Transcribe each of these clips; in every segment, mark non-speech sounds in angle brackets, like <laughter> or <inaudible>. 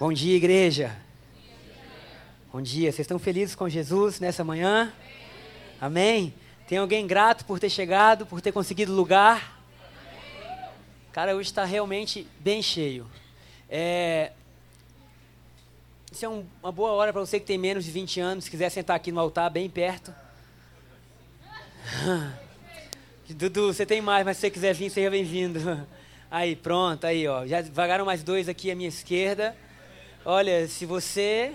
Bom dia, igreja. Bom dia. Vocês estão felizes com Jesus nessa manhã? Amém? Tem alguém grato por ter chegado, por ter conseguido lugar? Cara, hoje está realmente bem cheio. É... Isso é um, uma boa hora para você que tem menos de 20 anos, se quiser sentar aqui no altar, bem perto. <laughs> Dudu, você tem mais, mas se você quiser vir, seja bem-vindo. <laughs> Aí, pronto, aí, ó. Já vagaram mais dois aqui à minha esquerda. Olha, se você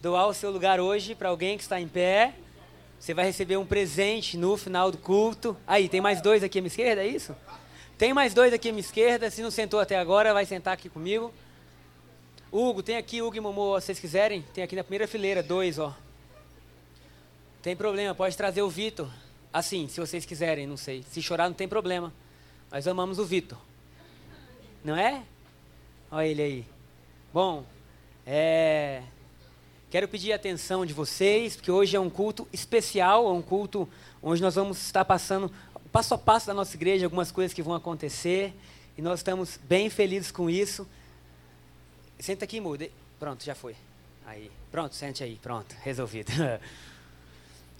doar o seu lugar hoje para alguém que está em pé, você vai receber um presente no final do culto. Aí, tem mais dois aqui à minha esquerda, é isso? Tem mais dois aqui à minha esquerda. Se não sentou até agora, vai sentar aqui comigo. Hugo, tem aqui, Hugo e Momô, se vocês quiserem. Tem aqui na primeira fileira, dois, ó. Tem problema, pode trazer o Vitor. Assim, se vocês quiserem, não sei. Se chorar, não tem problema. Nós amamos o Vitor. Não é? Olha ele aí. Bom, é, quero pedir a atenção de vocês, porque hoje é um culto especial, é um culto onde nós vamos estar passando passo a passo da nossa igreja, algumas coisas que vão acontecer, e nós estamos bem felizes com isso. Senta aqui, muda. Pronto, já foi. Aí, pronto, sente aí, pronto, <laughs> resolvido.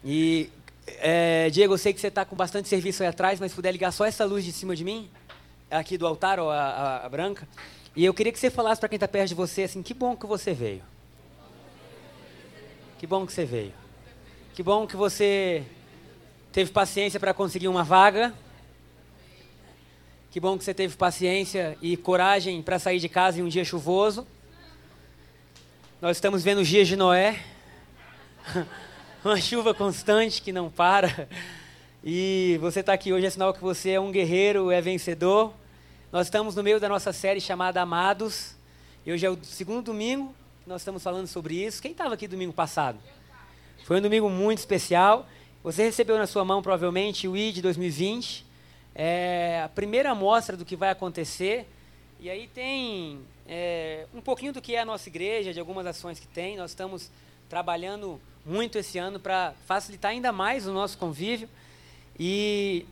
e é, Diego, eu sei que você está com bastante serviço aí atrás, mas se puder ligar só essa luz de cima de mim, aqui do altar, a, a, a branca. E eu queria que você falasse para quem está perto de você assim: que bom que você veio. Que bom que você veio. Que bom que você teve paciência para conseguir uma vaga. Que bom que você teve paciência e coragem para sair de casa em um dia chuvoso. Nós estamos vendo os dias de Noé. <laughs> uma chuva constante que não para. E você está aqui hoje é sinal que você é um guerreiro, é vencedor. Nós estamos no meio da nossa série chamada Amados. E hoje é o segundo domingo que nós estamos falando sobre isso. Quem estava aqui domingo passado? Foi um domingo muito especial. Você recebeu na sua mão provavelmente o ID 2020. É a primeira amostra do que vai acontecer. E aí tem é, um pouquinho do que é a nossa igreja, de algumas ações que tem. Nós estamos trabalhando muito esse ano para facilitar ainda mais o nosso convívio. E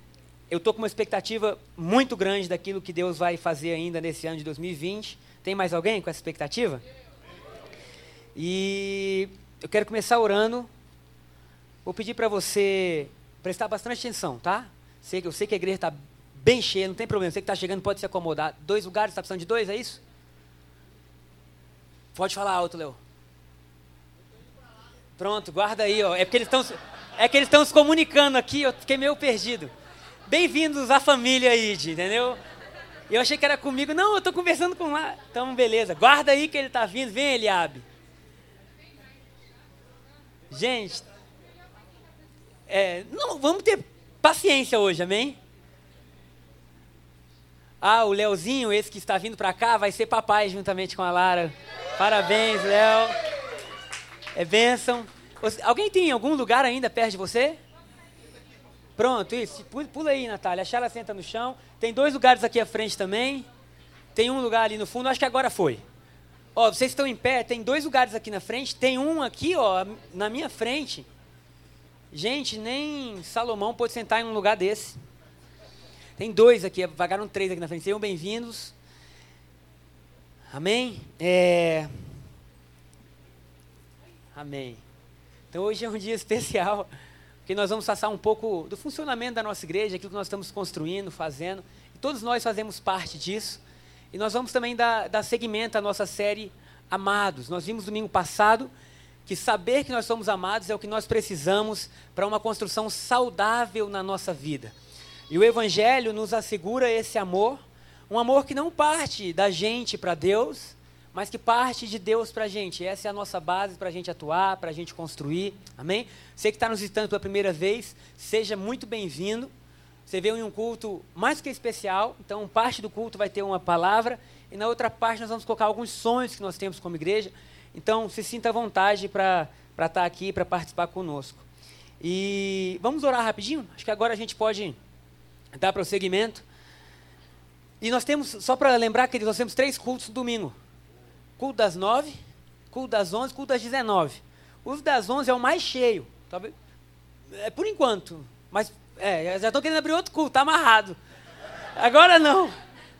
eu estou com uma expectativa muito grande daquilo que Deus vai fazer ainda nesse ano de 2020. Tem mais alguém com essa expectativa? E eu quero começar orando. Vou pedir para você prestar bastante atenção, tá? Sei, eu sei que a igreja está bem cheia, não tem problema. Você que está chegando pode se acomodar. Dois lugares, está precisando de dois, é isso? Pode falar alto, Léo. Pronto, guarda aí, ó. É porque eles estão é que eles estão se comunicando aqui, eu fiquei meio perdido. Bem-vindos à família ID, entendeu? Eu achei que era comigo. Não, eu estou conversando com lá. Então, beleza. Guarda aí que ele está vindo. Vem, Eliabe. Gente, é, não, vamos ter paciência hoje, amém? Ah, o Leozinho, esse que está vindo para cá, vai ser papai juntamente com a Lara. Parabéns, Léo. É bênção. Alguém tem algum lugar ainda perto de você? Pronto, isso. Pula aí, Natália. A Chala senta no chão. Tem dois lugares aqui à frente também. Tem um lugar ali no fundo. Acho que agora foi. Ó, vocês estão em pé. Tem dois lugares aqui na frente. Tem um aqui, ó, na minha frente. Gente, nem Salomão pode sentar em um lugar desse. Tem dois aqui. Vagaram três aqui na frente. Sejam bem-vindos. Amém? É... Amém. Então hoje é um dia especial, porque nós vamos passar um pouco do funcionamento da nossa igreja, aquilo que nós estamos construindo, fazendo. E todos nós fazemos parte disso. E nós vamos também dar, dar seguimento à nossa série Amados. Nós vimos domingo passado que saber que nós somos amados é o que nós precisamos para uma construção saudável na nossa vida. E o Evangelho nos assegura esse amor, um amor que não parte da gente para Deus, mas que parte de Deus para a gente. Essa é a nossa base para a gente atuar, para a gente construir. Amém? Você que está nos visitando pela primeira vez, seja muito bem-vindo. Você veio em um culto mais que especial, então parte do culto vai ter uma palavra e na outra parte nós vamos colocar alguns sonhos que nós temos como igreja. Então se sinta à vontade para estar tá aqui, para participar conosco. E vamos orar rapidinho? Acho que agora a gente pode dar prosseguimento. E nós temos, só para lembrar que nós temos três cultos no domingo culto das nove, culto das onze, culto das dezenove. O das onze é o mais cheio. Talvez, é por enquanto. Mas é, já estou querendo abrir outro culto, está amarrado. Agora não.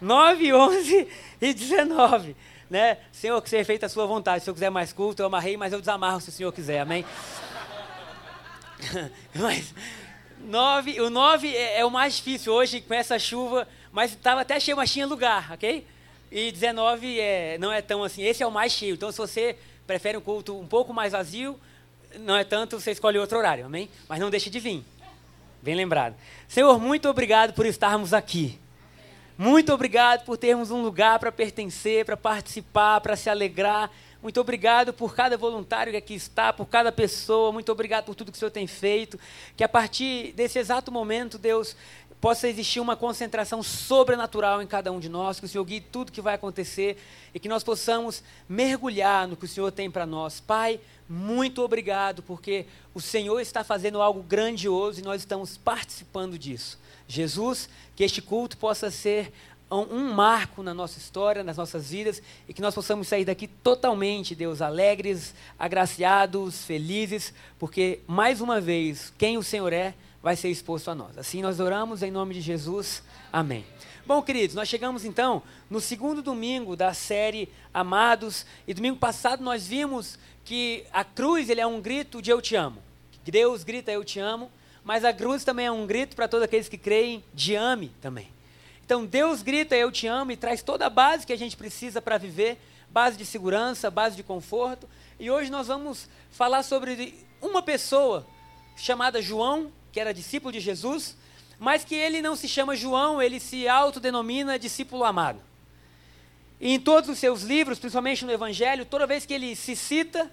9, 11 e 19. né? Senhor, que seja feita a sua vontade. Se eu quiser mais culto, eu amarrei, mas eu desamarro se o Senhor quiser, amém? <laughs> mas, nove, o nove é, é, o mais difícil hoje com essa chuva, mas estava até cheio, mas tinha lugar, ok? E 19 é, não é tão assim, esse é o mais cheio. Então, se você prefere um culto um pouco mais vazio, não é tanto, você escolhe outro horário, amém? Mas não deixe de vir. Bem lembrado. Senhor, muito obrigado por estarmos aqui. Muito obrigado por termos um lugar para pertencer, para participar, para se alegrar. Muito obrigado por cada voluntário que aqui está, por cada pessoa. Muito obrigado por tudo que o Senhor tem feito. Que a partir desse exato momento, Deus, possa existir uma concentração sobrenatural em cada um de nós, que o Senhor guie tudo que vai acontecer e que nós possamos mergulhar no que o Senhor tem para nós. Pai, muito obrigado, porque o Senhor está fazendo algo grandioso e nós estamos participando disso. Jesus, que este culto possa ser um marco na nossa história, nas nossas vidas, e que nós possamos sair daqui totalmente, Deus, alegres, agraciados, felizes, porque, mais uma vez, quem o Senhor é, vai ser exposto a nós. Assim nós oramos em nome de Jesus. Amém. Bom, queridos, nós chegamos então no segundo domingo da série Amados, e domingo passado nós vimos que a cruz ele é um grito de eu te amo. Deus grita eu te amo, mas a cruz também é um grito para todos aqueles que creem de ame também. Então Deus grita eu te amo e traz toda a base que a gente precisa para viver, base de segurança, base de conforto. E hoje nós vamos falar sobre uma pessoa chamada João, que era discípulo de Jesus, mas que ele não se chama João, ele se autodenomina discípulo amado. E em todos os seus livros, principalmente no Evangelho, toda vez que ele se cita,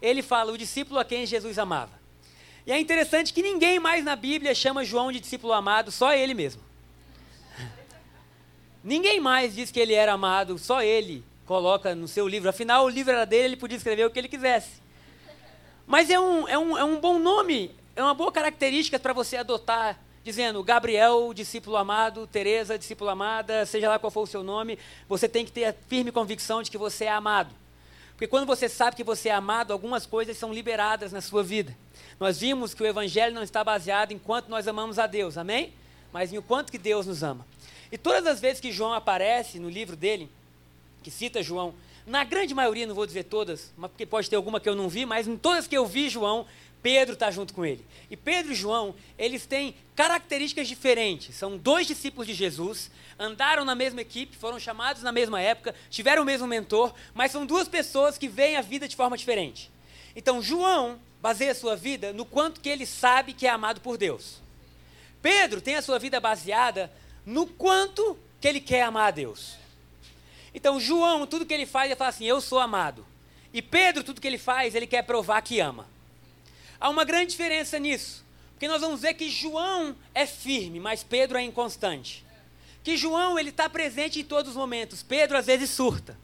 ele fala o discípulo a quem Jesus amava. E é interessante que ninguém mais na Bíblia chama João de discípulo amado, só ele mesmo. <laughs> Ninguém mais diz que ele era amado, só ele coloca no seu livro. Afinal, o livro era dele, ele podia escrever o que ele quisesse. Mas é um, é um, é um bom nome, é uma boa característica para você adotar, dizendo Gabriel, discípulo amado, Teresa, discípulo amada, seja lá qual for o seu nome, você tem que ter a firme convicção de que você é amado. Porque quando você sabe que você é amado, algumas coisas são liberadas na sua vida. Nós vimos que o evangelho não está baseado em quanto nós amamos a Deus, amém? Mas em o quanto que Deus nos ama. E todas as vezes que João aparece no livro dele, que cita João, na grande maioria, não vou dizer todas, porque pode ter alguma que eu não vi, mas em todas que eu vi João, Pedro está junto com ele. E Pedro e João, eles têm características diferentes. São dois discípulos de Jesus, andaram na mesma equipe, foram chamados na mesma época, tiveram o mesmo mentor, mas são duas pessoas que veem a vida de forma diferente. Então, João baseia a sua vida no quanto que ele sabe que é amado por Deus. Pedro tem a sua vida baseada no quanto que ele quer amar a Deus. Então, João, tudo que ele faz, ele fala assim: Eu sou amado. E Pedro, tudo que ele faz, ele quer provar que ama. Há uma grande diferença nisso. Porque nós vamos ver que João é firme, mas Pedro é inconstante. Que João, ele está presente em todos os momentos. Pedro, às vezes, surta.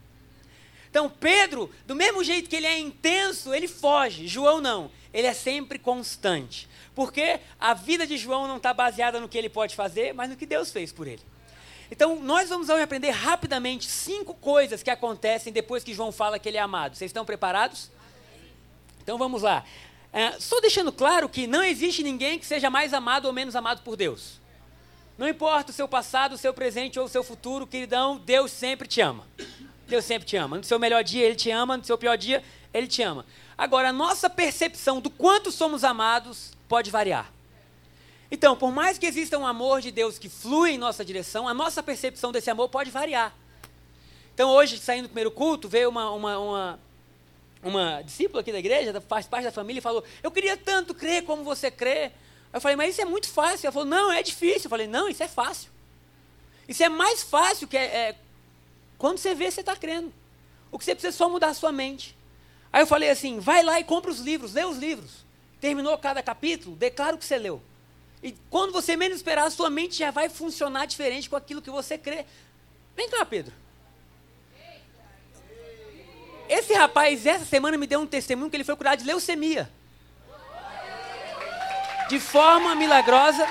Então, Pedro, do mesmo jeito que ele é intenso, ele foge. João, não. Ele é sempre constante. Porque a vida de João não está baseada no que ele pode fazer, mas no que Deus fez por ele. Então, nós vamos aprender rapidamente cinco coisas que acontecem depois que João fala que ele é amado. Vocês estão preparados? Então, vamos lá. É, só deixando claro que não existe ninguém que seja mais amado ou menos amado por Deus. Não importa o seu passado, o seu presente ou o seu futuro, queridão, Deus sempre te ama. Deus sempre te ama. No seu melhor dia, Ele te ama. No seu pior dia, Ele te ama. Agora, a nossa percepção do quanto somos amados pode variar. Então, por mais que exista um amor de Deus que flui em nossa direção, a nossa percepção desse amor pode variar. Então, hoje, saindo do primeiro culto, veio uma, uma, uma, uma discípula aqui da igreja, faz parte da família, falou: Eu queria tanto crer como você crê. Eu falei, mas isso é muito fácil. Ela falou, não, é difícil. Eu falei, não, isso é fácil. Isso é mais fácil que é, é quando você vê, você está crendo. O que você precisa é só mudar a sua mente. Aí eu falei assim: vai lá e compra os livros, lê os livros. Terminou cada capítulo, declara o que você leu. E quando você menos esperar, a sua mente já vai funcionar diferente com aquilo que você crê. Vem cá, Pedro. Esse rapaz, essa semana, me deu um testemunho que ele foi curado de leucemia. De forma milagrosa.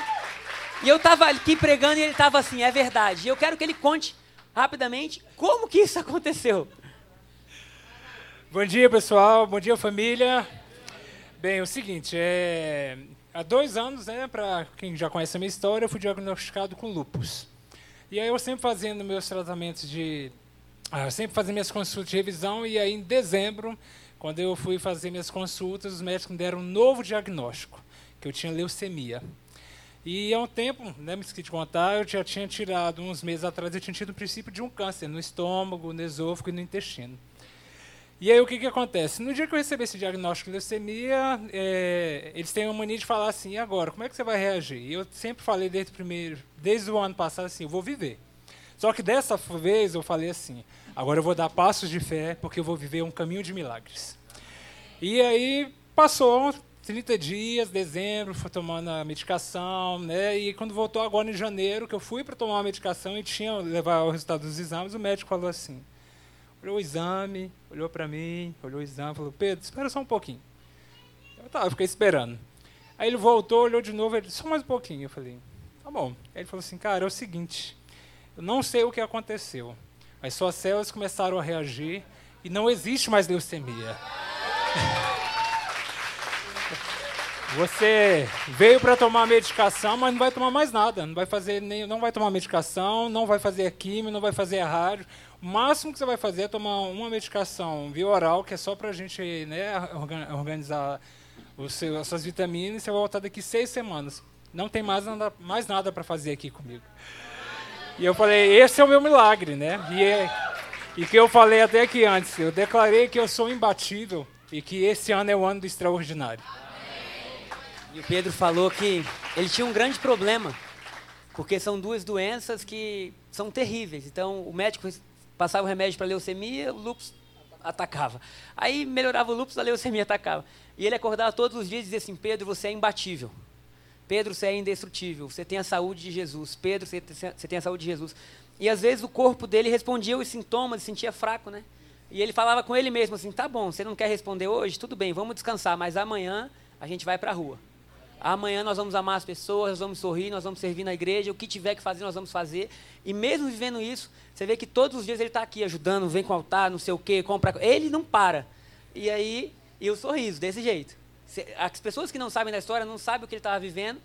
E eu estava aqui pregando e ele estava assim, é verdade. E eu quero que ele conte rapidamente como que isso aconteceu. Bom dia, pessoal. Bom dia, família. Bem, é o seguinte, é... há dois anos, né, para quem já conhece a minha história, eu fui diagnosticado com lupus. E aí eu sempre fazendo meus tratamentos de ah, sempre fazia minhas consultas de revisão e aí em dezembro, quando eu fui fazer minhas consultas, os médicos me deram um novo diagnóstico, que eu tinha leucemia. E há um tempo, né, me esqueci de contar, eu já tinha tirado, uns meses atrás, eu tinha tido o princípio de um câncer no estômago, no esôfago e no intestino. E aí o que, que acontece? No dia que eu recebi esse diagnóstico de leucemia, é, eles têm uma mania de falar assim, e agora, como é que você vai reagir? E eu sempre falei desde o, primeiro, desde o ano passado assim, eu vou viver. Só que dessa vez eu falei assim, agora eu vou dar passos de fé, porque eu vou viver um caminho de milagres. E aí passou 30 dias, dezembro, fui tomando a medicação, né? E quando voltou agora em janeiro, que eu fui para tomar a medicação e tinha levar o resultado dos exames, o médico falou assim: olhou o exame, olhou para mim, olhou o exame, falou: Pedro, espera só um pouquinho. Eu, tá, eu fiquei esperando. Aí ele voltou, olhou de novo, ele disse: só mais um pouquinho. Eu falei: tá bom. Aí ele falou assim: cara, é o seguinte, eu não sei o que aconteceu, mas suas células começaram a reagir e não existe mais leucemia. <laughs> Você veio para tomar medicação, mas não vai tomar mais nada. Não vai fazer nem, não vai tomar medicação, não vai fazer químio, não vai fazer rádio. O máximo que você vai fazer é tomar uma medicação via oral, que é só para a gente né, organizar seu, as suas vitaminas, e você vai voltar daqui seis semanas. Não tem mais nada, mais nada para fazer aqui comigo. E eu falei, esse é o meu milagre, né? E, é, e que eu falei até aqui antes, eu declarei que eu sou imbatível e que esse ano é o ano do extraordinário. E o Pedro falou que ele tinha um grande problema, porque são duas doenças que são terríveis. Então, o médico Passava o remédio para leucemia, o lúpus atacava. Aí melhorava o lúpus, a leucemia atacava. E ele acordava todos os dias e dizia assim: Pedro, você é imbatível. Pedro, você é indestrutível. Você tem a saúde de Jesus. Pedro, você tem a saúde de Jesus. E às vezes o corpo dele respondia os sintomas, sentia fraco, né? E ele falava com ele mesmo assim: tá bom, você não quer responder hoje? Tudo bem, vamos descansar, mas amanhã a gente vai para a rua. Amanhã nós vamos amar as pessoas, nós vamos sorrir, nós vamos servir na igreja, o que tiver que fazer, nós vamos fazer. E mesmo vivendo isso, você vê que todos os dias ele está aqui ajudando, vem com o altar, não sei o quê, compra. Ele não para. E aí, e o sorriso, desse jeito. As pessoas que não sabem da história não sabem o que ele estava vivendo,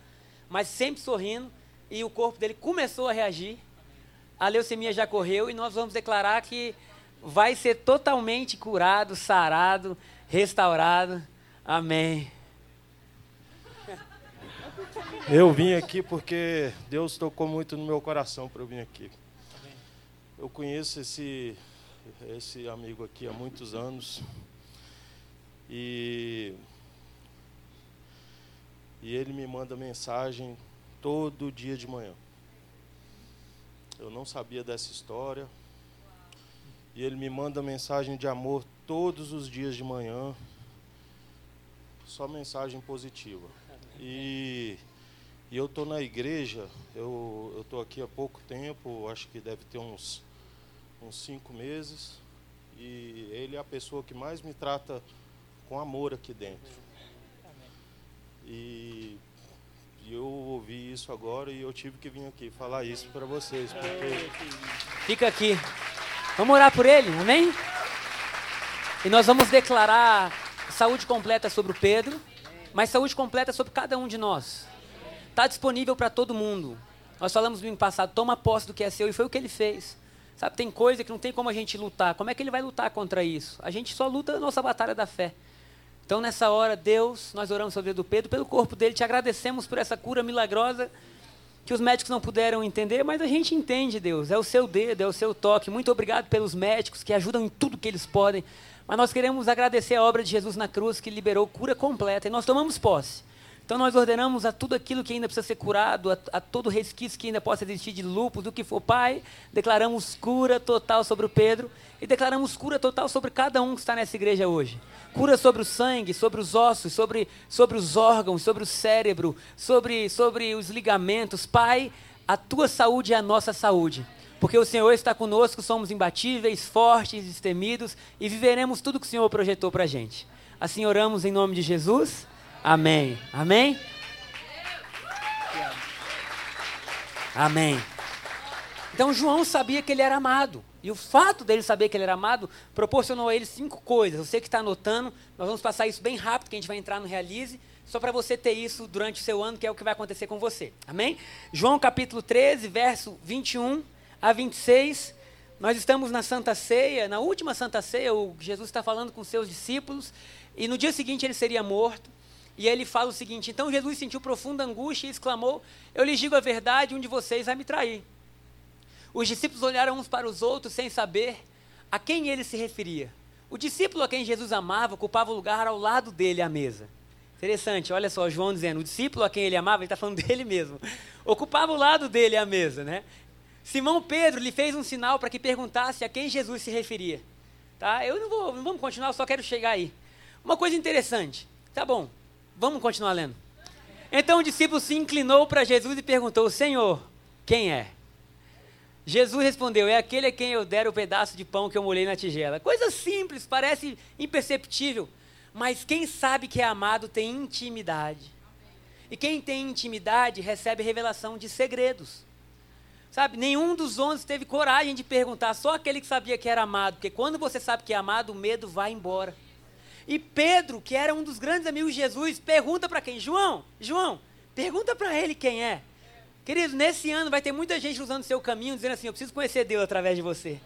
mas sempre sorrindo. E o corpo dele começou a reagir. A leucemia já correu e nós vamos declarar que vai ser totalmente curado, sarado, restaurado. Amém. Eu vim aqui porque Deus tocou muito no meu coração para eu vir aqui. Eu conheço esse, esse amigo aqui há muitos anos e, e ele me manda mensagem todo dia de manhã. Eu não sabia dessa história e ele me manda mensagem de amor todos os dias de manhã, só mensagem positiva. E e eu estou na igreja, eu estou aqui há pouco tempo, acho que deve ter uns, uns cinco meses, e ele é a pessoa que mais me trata com amor aqui dentro. E, eu ouvi isso agora e eu tive que vir aqui falar isso para vocês, porque... Fica aqui. Vamos orar por ele, amém? E nós vamos declarar saúde completa sobre o Pedro, mas saúde completa sobre cada um de nós. Está disponível para todo mundo. Nós falamos no ano passado, toma posse do que é seu, e foi o que ele fez. Sabe, tem coisa que não tem como a gente lutar. Como é que ele vai lutar contra isso? A gente só luta a nossa batalha da fé. Então, nessa hora, Deus, nós oramos sobre o do Pedro, pelo corpo dele, te agradecemos por essa cura milagrosa que os médicos não puderam entender, mas a gente entende, Deus. É o seu dedo, é o seu toque. Muito obrigado pelos médicos que ajudam em tudo que eles podem. Mas nós queremos agradecer a obra de Jesus na cruz que liberou cura completa. E nós tomamos posse. Então nós ordenamos a tudo aquilo que ainda precisa ser curado, a, a todo resquício que ainda possa existir de lúpus, do que for. Pai, declaramos cura total sobre o Pedro e declaramos cura total sobre cada um que está nessa igreja hoje. Cura sobre o sangue, sobre os ossos, sobre, sobre os órgãos, sobre o cérebro, sobre, sobre os ligamentos. Pai, a tua saúde é a nossa saúde. Porque o Senhor está conosco, somos imbatíveis, fortes, destemidos e viveremos tudo que o Senhor projetou para a gente. Assim oramos em nome de Jesus. Amém. Amém? Amém. Então João sabia que ele era amado. E o fato dele saber que ele era amado proporcionou a ele cinco coisas. Você que está anotando, nós vamos passar isso bem rápido, que a gente vai entrar no Realize, só para você ter isso durante o seu ano, que é o que vai acontecer com você. Amém? João capítulo 13, verso 21 a 26. Nós estamos na Santa Ceia, na última Santa Ceia, o Jesus está falando com seus discípulos, e no dia seguinte ele seria morto. E ele fala o seguinte: Então Jesus sentiu profunda angústia e exclamou: Eu lhes digo a verdade, um de vocês vai me trair. Os discípulos olharam uns para os outros sem saber a quem ele se referia. O discípulo a quem Jesus amava ocupava o lugar ao lado dele à mesa. Interessante, olha só, João dizendo: O discípulo a quem ele amava, ele está falando <laughs> dele mesmo, ocupava o lado dele à mesa, né? Simão Pedro lhe fez um sinal para que perguntasse a quem Jesus se referia. Tá? Eu não vou, não vamos continuar, eu só quero chegar aí. Uma coisa interessante. Tá bom, vamos continuar lendo. Então o discípulo se inclinou para Jesus e perguntou: Senhor, quem é? Jesus respondeu: É aquele a quem eu der o pedaço de pão que eu molhei na tigela. Coisa simples, parece imperceptível. Mas quem sabe que é amado tem intimidade. E quem tem intimidade recebe revelação de segredos. Sabe, nenhum dos onze teve coragem de perguntar, só aquele que sabia que era amado, porque quando você sabe que é amado, o medo vai embora. E Pedro, que era um dos grandes amigos de Jesus, pergunta para quem? João, João, pergunta para ele quem é. Querido, nesse ano vai ter muita gente usando seu caminho, dizendo assim: Eu preciso conhecer Deus através de você.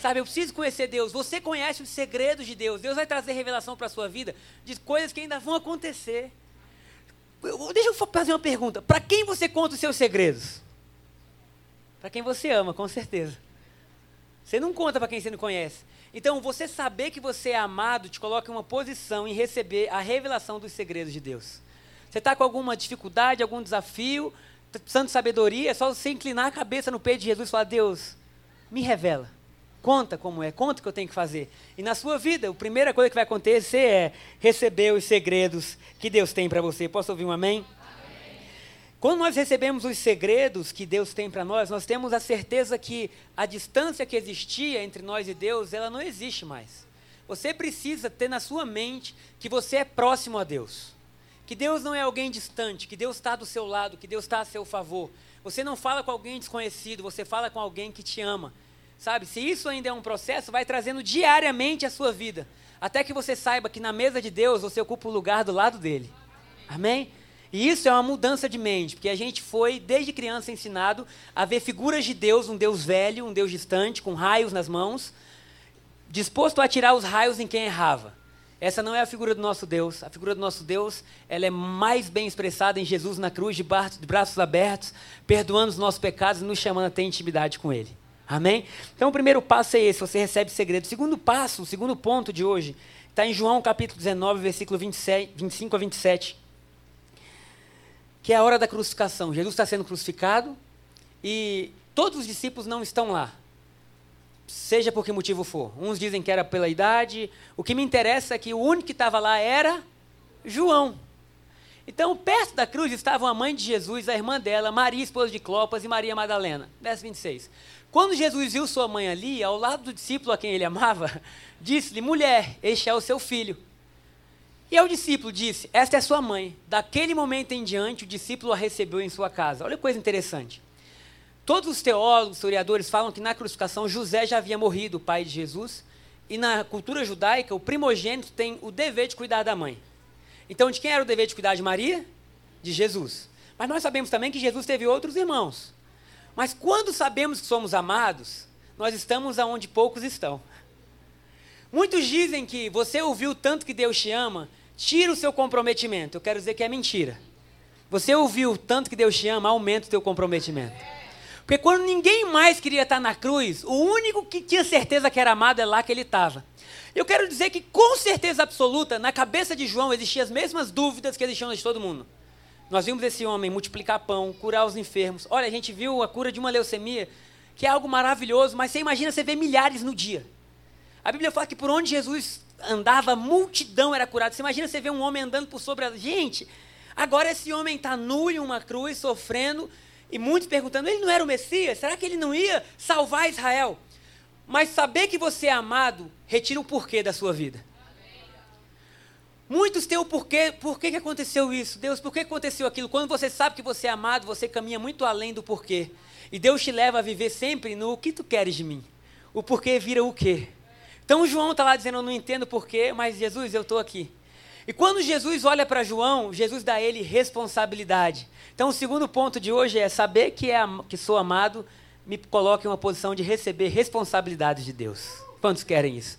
Sabe, eu preciso conhecer Deus. Você conhece os segredos de Deus. Deus vai trazer revelação para a sua vida de coisas que ainda vão acontecer. Deixa eu fazer uma pergunta: para quem você conta os seus segredos? Para quem você ama, com certeza. Você não conta para quem você não conhece. Então, você saber que você é amado te coloca em uma posição em receber a revelação dos segredos de Deus. Você está com alguma dificuldade, algum desafio, tá precisando de sabedoria, é só você inclinar a cabeça no peito de Jesus e falar: Deus, me revela. Conta como é, conta o que eu tenho que fazer. E na sua vida, a primeira coisa que vai acontecer é receber os segredos que Deus tem para você. Posso ouvir um amém? Quando nós recebemos os segredos que Deus tem para nós, nós temos a certeza que a distância que existia entre nós e Deus, ela não existe mais. Você precisa ter na sua mente que você é próximo a Deus. Que Deus não é alguém distante, que Deus está do seu lado, que Deus está a seu favor. Você não fala com alguém desconhecido, você fala com alguém que te ama. Sabe? Se isso ainda é um processo, vai trazendo diariamente a sua vida. Até que você saiba que na mesa de Deus você ocupa o lugar do lado dele. Amém? E isso é uma mudança de mente, porque a gente foi, desde criança, ensinado a ver figuras de Deus, um Deus velho, um Deus distante, com raios nas mãos, disposto a atirar os raios em quem errava. Essa não é a figura do nosso Deus. A figura do nosso Deus, ela é mais bem expressada em Jesus na cruz, de braços abertos, perdoando os nossos pecados e nos chamando a ter intimidade com Ele. Amém? Então o primeiro passo é esse, você recebe segredo. O segundo passo, o segundo ponto de hoje, está em João capítulo 19, versículo 27, 25 a 27 que é a hora da crucificação. Jesus está sendo crucificado e todos os discípulos não estão lá. Seja por que motivo for. Uns dizem que era pela idade. O que me interessa é que o único que estava lá era João. Então, perto da cruz estavam a mãe de Jesus, a irmã dela, Maria, esposa de Clopas, e Maria Madalena. Verso 26. Quando Jesus viu sua mãe ali, ao lado do discípulo a quem ele amava, disse-lhe: Mulher, este é o seu filho. E ao discípulo disse: Esta é sua mãe. Daquele momento em diante, o discípulo a recebeu em sua casa. Olha que coisa interessante. Todos os teólogos, historiadores falam que na crucificação José já havia morrido, o pai de Jesus, e na cultura judaica o primogênito tem o dever de cuidar da mãe. Então, de quem era o dever de cuidar de Maria? De Jesus. Mas nós sabemos também que Jesus teve outros irmãos. Mas quando sabemos que somos amados, nós estamos aonde poucos estão. Muitos dizem que você ouviu tanto que Deus te ama tira o seu comprometimento. Eu quero dizer que é mentira. Você ouviu tanto que Deus te ama, aumenta o teu comprometimento. Porque quando ninguém mais queria estar na cruz, o único que tinha certeza que era amado é lá que ele estava. Eu quero dizer que, com certeza absoluta, na cabeça de João existiam as mesmas dúvidas que existiam de todo mundo. Nós vimos esse homem multiplicar pão, curar os enfermos. Olha, a gente viu a cura de uma leucemia, que é algo maravilhoso, mas você imagina você ver milhares no dia. A Bíblia fala que por onde Jesus andava, multidão era curada. Você imagina você ver um homem andando por sobre a. Gente, agora esse homem está nu em uma cruz, sofrendo, e muitos perguntando: ele não era o Messias? Será que ele não ia salvar Israel? Mas saber que você é amado retira o porquê da sua vida. Muitos têm o porquê, por que aconteceu isso? Deus, por que aconteceu aquilo? Quando você sabe que você é amado, você caminha muito além do porquê. E Deus te leva a viver sempre no o que tu queres de mim. O porquê vira o quê? Então João está lá dizendo, eu não entendo porquê, mas Jesus, eu estou aqui. E quando Jesus olha para João, Jesus dá a ele responsabilidade. Então o segundo ponto de hoje é saber que, é, que sou amado me coloca em uma posição de receber responsabilidades de Deus. Quantos querem isso?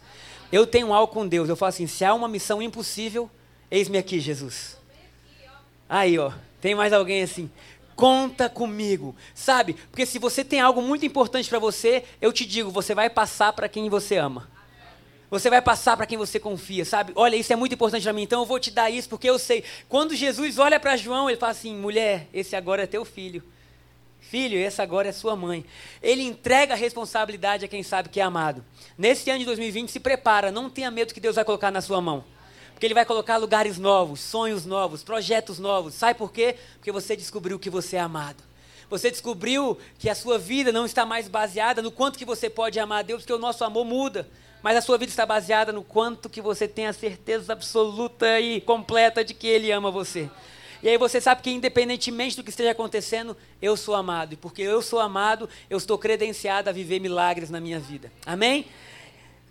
Eu tenho algo com Deus. Eu falo assim: se há uma missão impossível, eis-me aqui, Jesus. Aí, ó, tem mais alguém assim? Conta comigo, sabe? Porque se você tem algo muito importante para você, eu te digo, você vai passar para quem você ama. Você vai passar para quem você confia, sabe? Olha, isso é muito importante para mim, então eu vou te dar isso porque eu sei. Quando Jesus olha para João, ele fala assim: mulher, esse agora é teu filho. Filho, essa agora é sua mãe. Ele entrega a responsabilidade a quem sabe que é amado. Nesse ano de 2020, se prepara, não tenha medo que Deus vai colocar na sua mão. Porque Ele vai colocar lugares novos, sonhos novos, projetos novos. Sabe por quê? Porque você descobriu que você é amado. Você descobriu que a sua vida não está mais baseada no quanto que você pode amar a Deus, porque o nosso amor muda. Mas a sua vida está baseada no quanto que você tem a certeza absoluta e completa de que Ele ama você. E aí você sabe que independentemente do que esteja acontecendo, eu sou amado. E porque eu sou amado, eu estou credenciado a viver milagres na minha vida. Amém?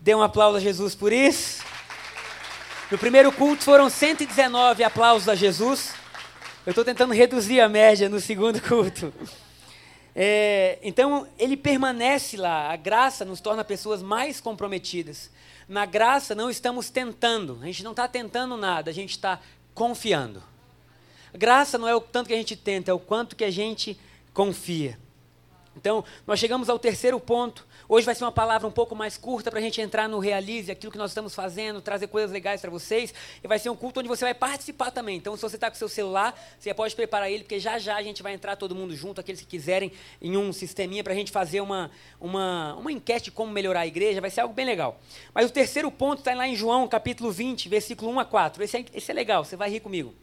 Dê um aplauso a Jesus por isso. No primeiro culto foram 119 aplausos a Jesus. Eu estou tentando reduzir a média no segundo culto. É, então, ele permanece lá. A graça nos torna pessoas mais comprometidas. Na graça, não estamos tentando. A gente não está tentando nada, a gente está confiando. Graça não é o tanto que a gente tenta, é o quanto que a gente confia. Então, nós chegamos ao terceiro ponto. Hoje vai ser uma palavra um pouco mais curta para a gente entrar no realize, aquilo que nós estamos fazendo, trazer coisas legais para vocês. E vai ser um culto onde você vai participar também. Então, se você está com seu celular, você pode preparar ele, porque já já a gente vai entrar todo mundo junto, aqueles que quiserem, em um sisteminha para a gente fazer uma, uma, uma enquete de como melhorar a igreja. Vai ser algo bem legal. Mas o terceiro ponto está lá em João, capítulo 20, versículo 1 a 4. Esse é, esse é legal, você vai rir comigo.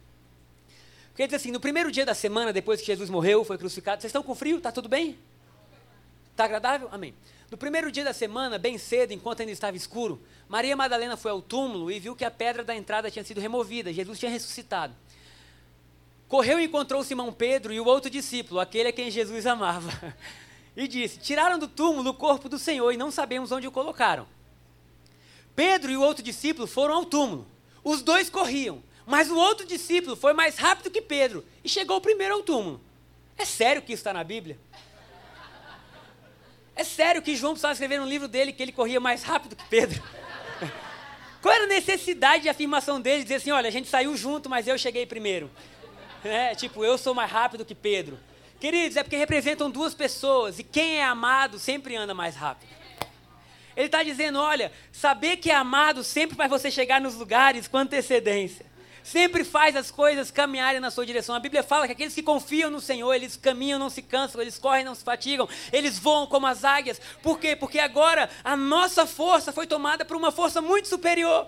Porque diz assim: no primeiro dia da semana, depois que Jesus morreu, foi crucificado, vocês estão com frio? Está tudo bem? Está agradável? Amém. No primeiro dia da semana, bem cedo, enquanto ainda estava escuro, Maria Madalena foi ao túmulo e viu que a pedra da entrada tinha sido removida. Jesus tinha ressuscitado. Correu e encontrou Simão Pedro e o outro discípulo, aquele a quem Jesus amava. <laughs> E disse: Tiraram do túmulo o corpo do Senhor e não sabemos onde o colocaram. Pedro e o outro discípulo foram ao túmulo. Os dois corriam. Mas o outro discípulo foi mais rápido que Pedro e chegou primeiro ao túmulo. É sério que isso está na Bíblia? É sério que João precisava escrever no livro dele que ele corria mais rápido que Pedro? <laughs> Qual era a necessidade de afirmação dele? Dizer assim: olha, a gente saiu junto, mas eu cheguei primeiro. <laughs> É, tipo, eu sou mais rápido que Pedro. Queridos, é porque representam duas pessoas e quem é amado sempre anda mais rápido. Ele está dizendo: olha, saber que é amado sempre faz você chegar nos lugares com antecedência sempre faz as coisas caminharem na sua direção. A Bíblia fala que aqueles que confiam no Senhor, eles caminham, não se cansam, eles correm, não se fatigam, eles voam como as águias. Por quê? Porque agora a nossa força foi tomada por uma força muito superior.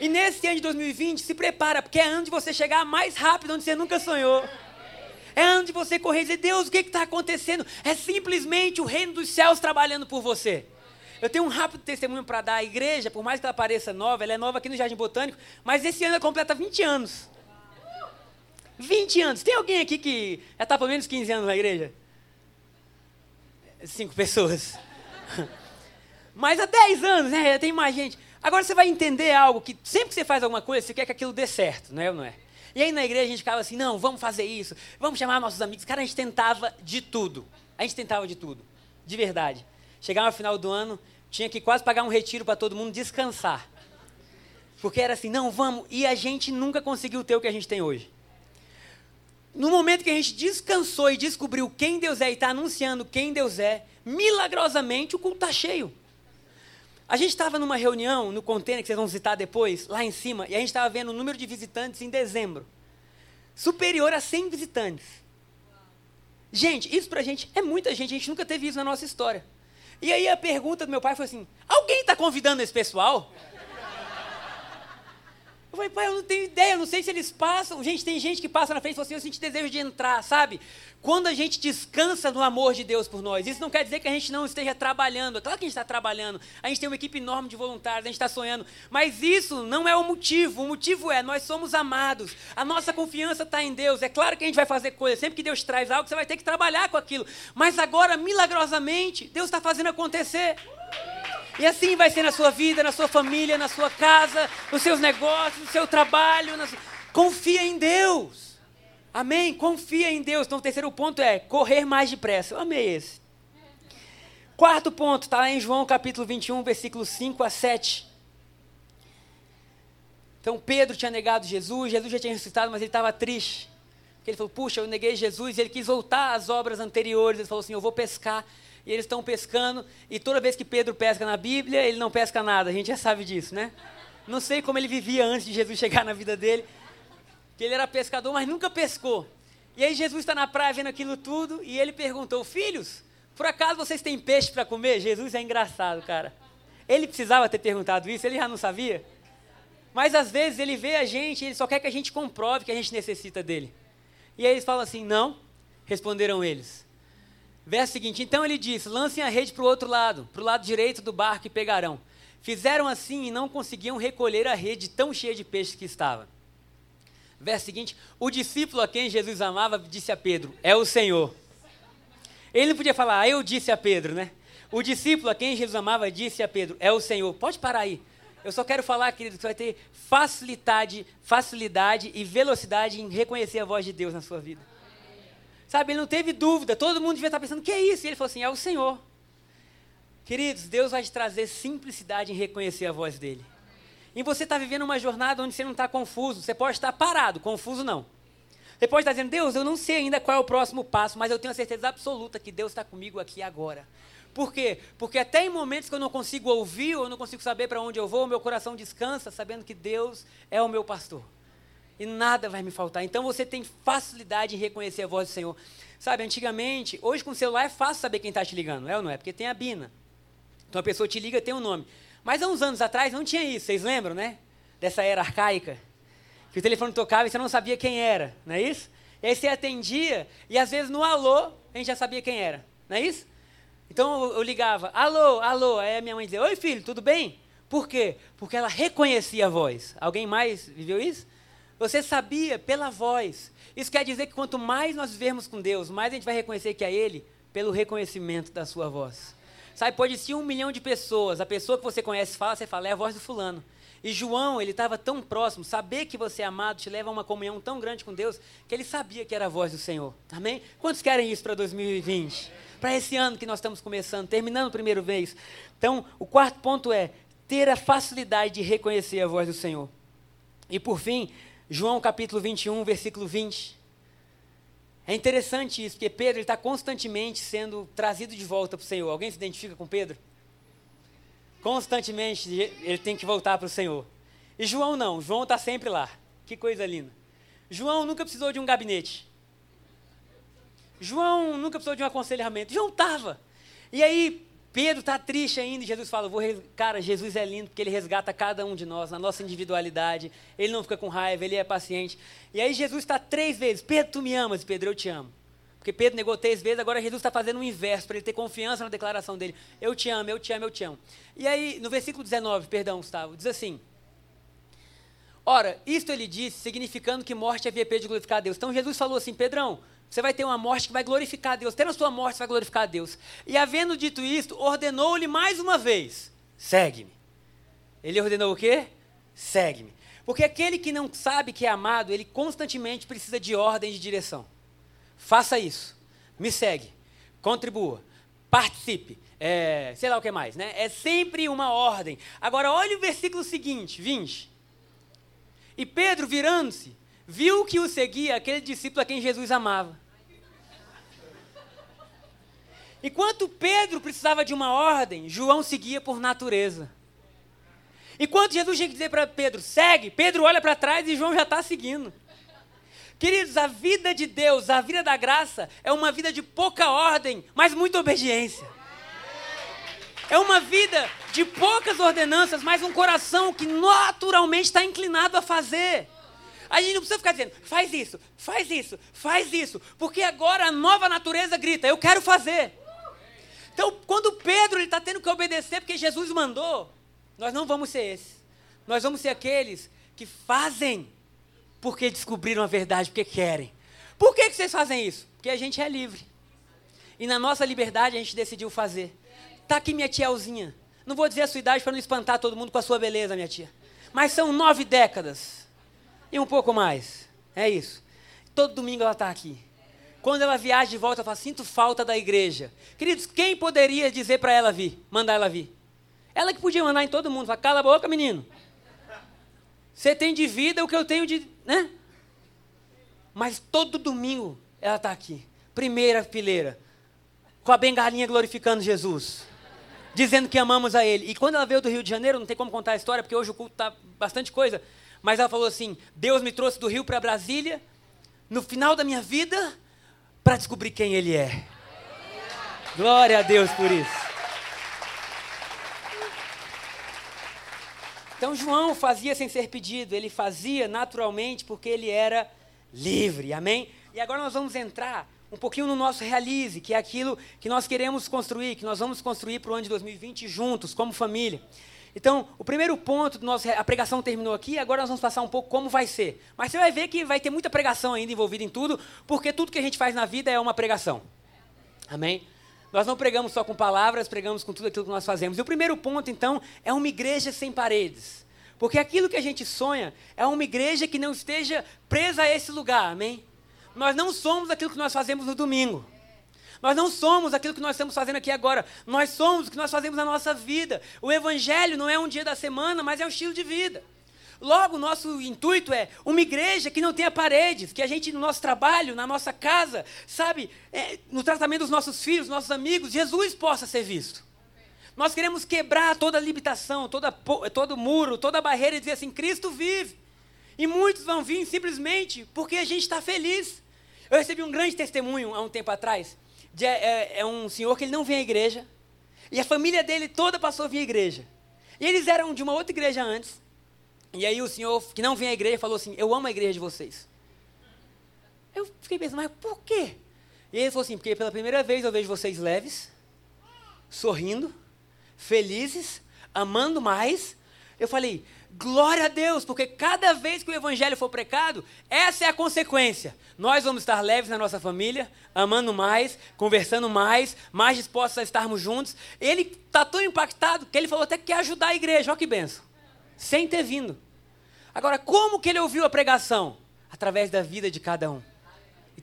E nesse ano de 2020, se prepara, porque é ano de você chegar mais rápido onde você nunca sonhou. É ano de você correr e dizer, Deus, o que está acontecendo? É simplesmente o reino dos céus trabalhando por você. Eu tenho um rápido testemunho para dar à igreja, por mais que ela pareça nova, ela é nova aqui no Jardim Botânico, mas esse ano ela completa 20 anos. 20 anos. Tem alguém aqui que já está pelo menos 15 anos na igreja? Cinco pessoas. <laughs> Mas há 10 anos, né? Já tem mais gente. Agora você vai entender algo que sempre que você faz alguma coisa, você quer que aquilo dê certo, não é ou não é? E aí na igreja a gente ficava assim, não, vamos fazer isso, vamos chamar nossos amigos. Cara, a gente tentava de tudo. A gente tentava de tudo. De verdade. Chegava no final do ano, tinha que quase pagar um retiro para todo mundo descansar. Porque era assim, não, vamos, e a gente nunca conseguiu ter o que a gente tem hoje. No momento que a gente descansou e descobriu quem Deus é e está anunciando quem Deus é, milagrosamente o culto está cheio. A gente estava numa reunião no container, que vocês vão citar depois, lá em cima, e a gente estava vendo o número de visitantes em dezembro. Superior a 100 visitantes. Gente, isso para a gente é muita gente, a gente nunca teve isso na nossa história. E aí a pergunta do meu pai foi assim: alguém está convidando esse pessoal? Eu falei, pai, eu não tenho ideia, eu não sei se eles passam. Gente, tem gente que passa na frente e fala assim, eu sinto desejo de entrar, sabe? Quando a gente descansa no amor de Deus por nós, isso não quer dizer que a gente não esteja trabalhando. É claro que a gente está trabalhando. A gente tem uma equipe enorme de voluntários, a gente está sonhando. Mas isso não é o motivo. O motivo é, nós somos amados. A nossa confiança está em Deus. É claro que a gente vai fazer coisas. Sempre que Deus traz algo, você vai ter que trabalhar com aquilo. Mas agora, milagrosamente, Deus está fazendo acontecer. E assim vai ser na sua vida, na sua família, na sua casa, nos seus negócios, no seu trabalho. Nas... Confia em Deus. Amém? Confia em Deus. Então, o terceiro ponto é correr mais depressa. Eu amei esse. Quarto ponto, está lá em João capítulo 21, versículos 5 a 7. Então Pedro tinha negado Jesus, Jesus já tinha ressuscitado, mas ele estava triste. Porque ele falou, puxa, eu neguei Jesus, e ele quis voltar às obras anteriores, ele falou assim, eu vou pescar. E eles estão pescando, e toda vez que Pedro pesca na Bíblia, ele não pesca nada, a gente já sabe disso, né? Não sei como ele vivia antes de Jesus chegar na vida dele, que ele era pescador, mas nunca pescou. E aí Jesus está na praia vendo aquilo tudo, e ele perguntou, filhos, por acaso vocês têm peixe para comer? Jesus é engraçado, cara. Ele precisava ter perguntado isso, ele já não sabia. Mas às vezes ele vê a gente, ele só quer que a gente comprove que a gente necessita dele. E aí eles falam assim: não, responderam eles. Verso seguinte: então ele disse: lancem a rede para o outro lado, para o lado direito do barco e pegarão. Fizeram assim e não conseguiam recolher a rede tão cheia de peixes que estava. Verso seguinte: o discípulo a quem Jesus amava disse a Pedro: é o Senhor. Ele não podia falar, ah, eu disse a Pedro, né? O discípulo a quem Jesus amava disse a Pedro: É o Senhor. Pode parar aí. Eu só quero falar, querido, que você vai ter facilidade, facilidade e velocidade em reconhecer a voz de Deus na sua vida. Sabe, ele não teve dúvida. Todo mundo devia estar pensando: que é isso? E ele falou assim: É o Senhor. Queridos, Deus vai te trazer simplicidade em reconhecer a voz dele. E você está vivendo uma jornada onde você não está confuso. Você pode estar parado, confuso não. Você pode estar dizendo, Deus, eu não sei ainda qual é o próximo passo, mas eu tenho a certeza absoluta que Deus está comigo aqui agora. Por quê? Porque até em momentos que eu não consigo ouvir, ou eu não consigo saber para onde eu vou, o meu coração descansa sabendo que Deus é o meu pastor. E nada vai me faltar. Então você tem facilidade em reconhecer a voz do Senhor. Sabe, antigamente, hoje com o celular é fácil saber quem está te ligando, é ou não é? Porque tem a Bina. Então a pessoa te liga, tem um nome. Mas há uns anos atrás não tinha isso, vocês lembram, né? Dessa era arcaica que o telefone tocava e você não sabia quem era, não é isso? E aí você atendia e às vezes no alô a gente já sabia quem era, não é isso? Então eu, eu ligava, alô, alô, aí a minha mãe dizia, oi filho, tudo bem? Por quê? Porque ela reconhecia a voz. Alguém mais viveu isso? Você sabia pela voz. Isso quer dizer que quanto mais nós vivermos com Deus, mais a gente vai reconhecer que é Ele pelo reconhecimento da sua voz. Sabe, pode ser um milhão de pessoas, a pessoa que você conhece fala, você fala, é a voz do fulano. E João, ele estava tão próximo, saber que você é amado te leva a uma comunhão tão grande com Deus, que ele sabia que era a voz do Senhor. Amém? Quantos querem isso para 2020? Para esse ano que nós estamos começando, terminando o primeiro mês. Então, o quarto ponto é ter a facilidade de reconhecer a voz do Senhor. E por fim, João capítulo 21, versículo 20. É interessante isso, porque Pedro está constantemente sendo trazido de volta para o Senhor. Alguém se identifica com Pedro? Constantemente ele tem que voltar para o Senhor. E João não, João está sempre lá. Que coisa linda. João nunca precisou de um gabinete. João nunca precisou de um aconselhamento. João estava. E aí, Pedro está triste ainda e Jesus fala: Vou Cara, Jesus é lindo porque ele resgata cada um de nós, na nossa individualidade. Ele não fica com raiva, ele é paciente. E aí, Jesus está três vezes: Pedro, tu me amas? Pedro, eu te amo. Porque Pedro negou três vezes, agora Jesus está fazendo o inverso, para ele ter confiança na declaração dele. Eu te amo, eu te amo, eu te amo. E aí, no versículo 19, perdão, Gustavo, diz assim: Ora, isto ele disse, significando que morte havia perdido de glorificar a Deus. Então Jesus falou assim: Pedrão, você vai ter uma morte que vai glorificar a Deus. Tendo a sua morte, você vai glorificar a Deus. E havendo dito isto, ordenou-lhe mais uma vez: segue-me. Ele ordenou o quê? Segue-me. Porque aquele que não sabe que é amado, ele constantemente precisa de ordem de direção. Faça isso. Me segue. Contribua. Participe. É, sei lá o que mais, né? É sempre uma ordem. Agora, olha o versículo seguinte, 20. E Pedro, virando-se, viu que o seguia aquele discípulo a quem Jesus amava. Enquanto Pedro precisava de uma ordem, João seguia por natureza. Enquanto Jesus tinha que dizer para Pedro, segue, Pedro olha para trás e João já está seguindo. Queridos, a vida de Deus, a vida da graça, é uma vida de pouca ordem, mas muita obediência. É uma vida de poucas ordenanças, mas um coração que naturalmente está inclinado a fazer. A gente não precisa ficar dizendo, faz isso, faz isso, faz isso, porque agora a nova natureza grita, eu quero fazer. Então, quando Pedro está tendo que obedecer porque Jesus mandou, nós não vamos ser esses. Nós vamos ser aqueles que fazem porque descobriram a verdade, porque querem. Por que, que vocês fazem isso? Porque a gente é livre. E na nossa liberdade a gente decidiu fazer. Tá aqui minha tia Alzinha. Não vou dizer a sua idade para não espantar todo mundo com a sua beleza, minha tia. Mas são nove décadas. E um pouco mais. É isso. Todo domingo ela está aqui. Quando ela viaja de volta, ela fala: sinto falta da igreja. Queridos, quem poderia dizer para ela vir, mandar ela vir? Ela que podia mandar em todo mundo, falar: cala a boca, menino. Você tem de vida o que eu tenho de. né? Mas todo domingo ela está aqui, primeira fileira, com a bengalinha glorificando Jesus dizendo que amamos a Ele. E quando ela veio do Rio de Janeiro, não tem como contar a história, porque hoje o culto está bastante coisa, mas ela falou assim: Deus me trouxe do Rio para Brasília, no final da minha vida, para descobrir quem Ele é. Glória a Deus por isso. Então João fazia sem ser pedido, ele fazia naturalmente porque ele era livre, amém? E agora nós vamos entrar um pouquinho no nosso realize, que é aquilo que nós queremos construir, que nós vamos construir para o ano de 2020 juntos, como família. Então, o primeiro ponto do nosso, a pregação terminou aqui, agora nós vamos passar um pouco como vai ser. Mas você vai ver que vai ter muita pregação ainda envolvida em tudo, porque tudo que a gente faz na vida é uma pregação. Amém? Nós não pregamos só com palavras, pregamos com tudo aquilo que nós fazemos. E o primeiro ponto, então, é uma igreja sem paredes. Porque aquilo que a gente sonha é uma igreja que não esteja presa a esse lugar, amém? Nós não somos aquilo que nós fazemos no domingo. Nós não somos aquilo que nós estamos fazendo aqui agora. Nós somos o que nós fazemos na nossa vida. O Evangelho não é um dia da semana, mas é um estilo de vida. Logo, nosso intuito é uma igreja que não tenha paredes, que a gente, no nosso trabalho, na nossa casa, sabe, é, no tratamento dos nossos filhos, nossos amigos, Jesus possa ser visto. Nós queremos quebrar toda limitação, toda, todo muro, toda barreira e dizer assim: Cristo vive. E muitos vão vir simplesmente porque a gente está feliz. Eu recebi um grande testemunho há um tempo atrás. De, é, é, um senhor que ele não vinha à igreja. E a família dele toda passou a vir à igreja. E eles eram de uma outra igreja antes. E aí o senhor que não vinha à igreja falou assim: Eu amo a igreja de vocês. Eu fiquei pensando, mas por quê? E ele falou assim: Porque pela primeira vez eu vejo vocês leves, sorrindo, felizes, amando mais. Eu falei: Glória a Deus, porque cada vez que o evangelho for precado, essa é a consequência. Nós vamos estar leves na nossa família, amando mais, conversando mais, mais dispostos a estarmos juntos. Ele está tão impactado que ele falou até que quer ajudar a igreja. Olha que benção. Sem ter vindo. Agora, como que ele ouviu a pregação? Através da vida de cada um.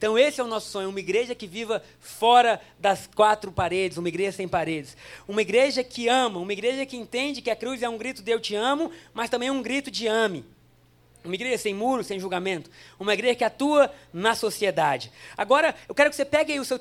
Então, esse é o nosso sonho: uma igreja que viva fora das quatro paredes, uma igreja sem paredes. Uma igreja que ama, uma igreja que entende que a cruz é um grito de eu te amo, mas também um grito de ame. Uma igreja sem muros, sem julgamento. Uma igreja que atua na sociedade. Agora, eu quero que você pegue aí o seu